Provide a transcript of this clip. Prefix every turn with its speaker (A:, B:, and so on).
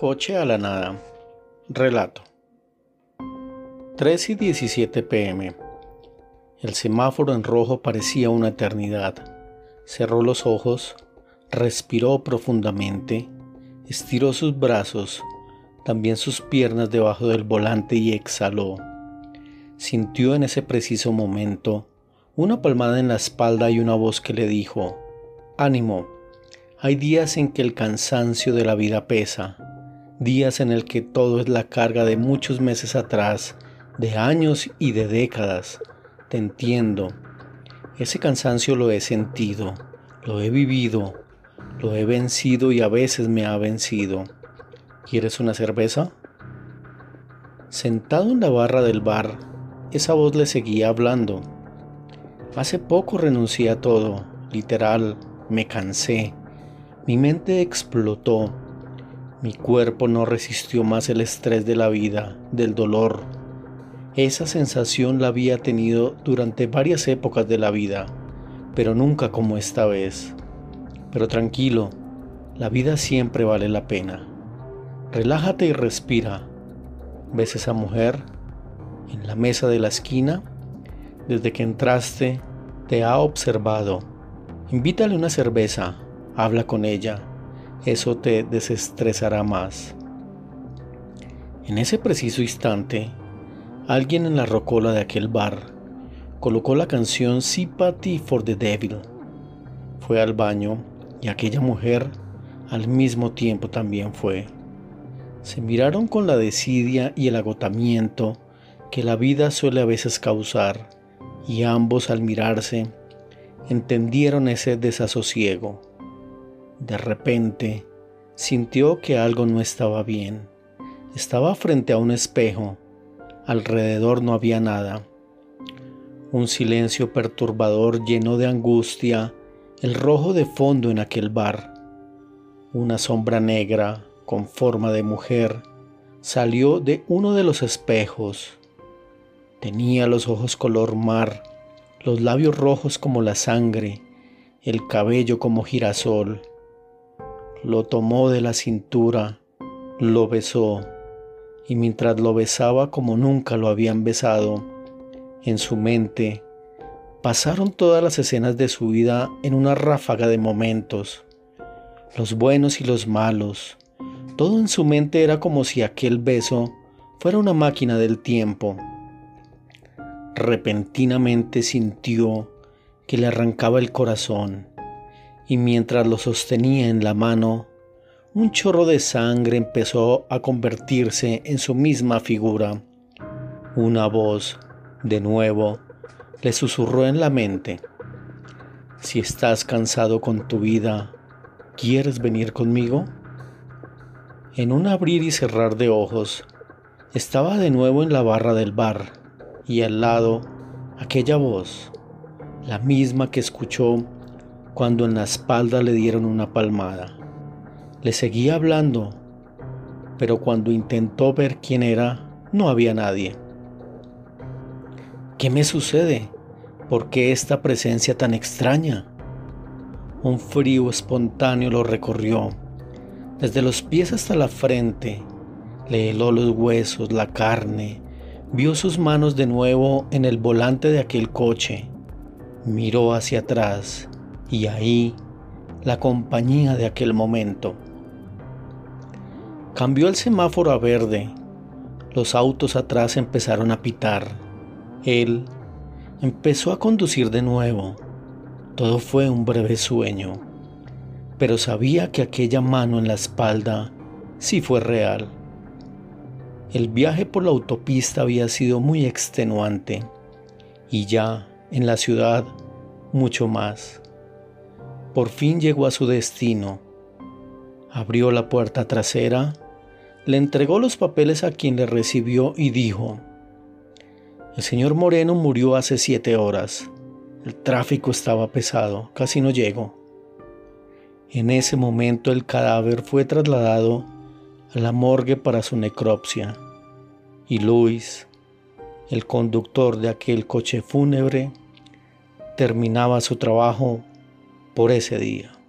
A: Coche a la nada. Relato. 3 y 17 pm. El semáforo en rojo parecía una eternidad. Cerró los ojos, respiró profundamente, estiró sus brazos, también sus piernas debajo del volante y exhaló. Sintió en ese preciso momento una palmada en la espalda y una voz que le dijo, Ánimo, hay días en que el cansancio de la vida pesa días en el que todo es la carga de muchos meses atrás, de años y de décadas. Te entiendo. Ese cansancio lo he sentido, lo he vivido, lo he vencido y a veces me ha vencido. ¿Quieres una cerveza? Sentado en la barra del bar, esa voz le seguía hablando. Hace poco renuncié a todo, literal, me cansé. Mi mente explotó mi cuerpo no resistió más el estrés de la vida, del dolor. Esa sensación la había tenido durante varias épocas de la vida, pero nunca como esta vez. Pero tranquilo, la vida siempre vale la pena. Relájate y respira. ¿Ves esa mujer en la mesa de la esquina? Desde que entraste, te ha observado. Invítale una cerveza, habla con ella eso te desestresará más. En ese preciso instante, alguien en la rocola de aquel bar colocó la canción Sympathy for the Devil. Fue al baño y aquella mujer al mismo tiempo también fue. Se miraron con la desidia y el agotamiento que la vida suele a veces causar y ambos al mirarse entendieron ese desasosiego. De repente, sintió que algo no estaba bien. Estaba frente a un espejo. Alrededor no había nada. Un silencio perturbador llenó de angustia el rojo de fondo en aquel bar. Una sombra negra, con forma de mujer, salió de uno de los espejos. Tenía los ojos color mar, los labios rojos como la sangre, el cabello como girasol lo tomó de la cintura, lo besó, y mientras lo besaba como nunca lo habían besado, en su mente pasaron todas las escenas de su vida en una ráfaga de momentos, los buenos y los malos. Todo en su mente era como si aquel beso fuera una máquina del tiempo. Repentinamente sintió que le arrancaba el corazón y mientras lo sostenía en la mano, un chorro de sangre empezó a convertirse en su misma figura. Una voz, de nuevo, le susurró en la mente, si estás cansado con tu vida, ¿quieres venir conmigo? En un abrir y cerrar de ojos, estaba de nuevo en la barra del bar y al lado aquella voz, la misma que escuchó cuando en la espalda le dieron una palmada. Le seguía hablando, pero cuando intentó ver quién era, no había nadie. ¿Qué me sucede? ¿Por qué esta presencia tan extraña? Un frío espontáneo lo recorrió, desde los pies hasta la frente. Le heló los huesos, la carne. Vio sus manos de nuevo en el volante de aquel coche. Miró hacia atrás y ahí la compañía de aquel momento. Cambió el semáforo a verde. Los autos atrás empezaron a pitar. Él empezó a conducir de nuevo. Todo fue un breve sueño, pero sabía que aquella mano en la espalda sí fue real. El viaje por la autopista había sido muy extenuante y ya en la ciudad mucho más. Por fin llegó a su destino. Abrió la puerta trasera, le entregó los papeles a quien le recibió y dijo, el señor Moreno murió hace siete horas. El tráfico estaba pesado, casi no llego. En ese momento el cadáver fue trasladado a la morgue para su necropsia y Luis, el conductor de aquel coche fúnebre, terminaba su trabajo por ese día.